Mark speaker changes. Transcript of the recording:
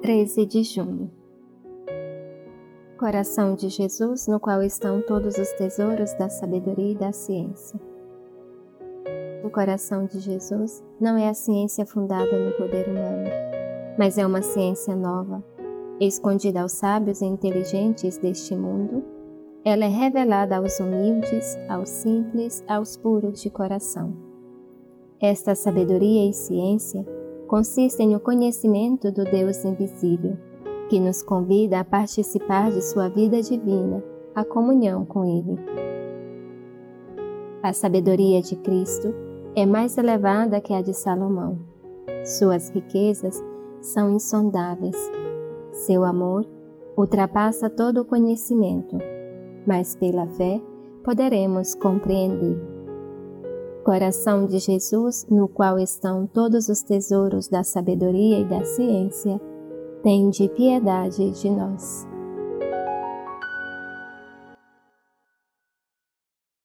Speaker 1: 13 de junho. Coração de Jesus, no qual estão todos os tesouros da sabedoria e da ciência. O coração de Jesus não é a ciência fundada no poder humano, mas é uma ciência nova, escondida aos sábios e inteligentes deste mundo. Ela é revelada aos humildes, aos simples, aos puros de coração. Esta sabedoria e ciência consistem no conhecimento do Deus invisível, que nos convida a participar de sua vida divina, a comunhão com Ele. A sabedoria de Cristo é mais elevada que a de Salomão. Suas riquezas são insondáveis. Seu amor ultrapassa todo o conhecimento, mas pela fé poderemos compreender. Coração de Jesus, no qual estão todos os tesouros da sabedoria e da ciência, tende piedade de nós.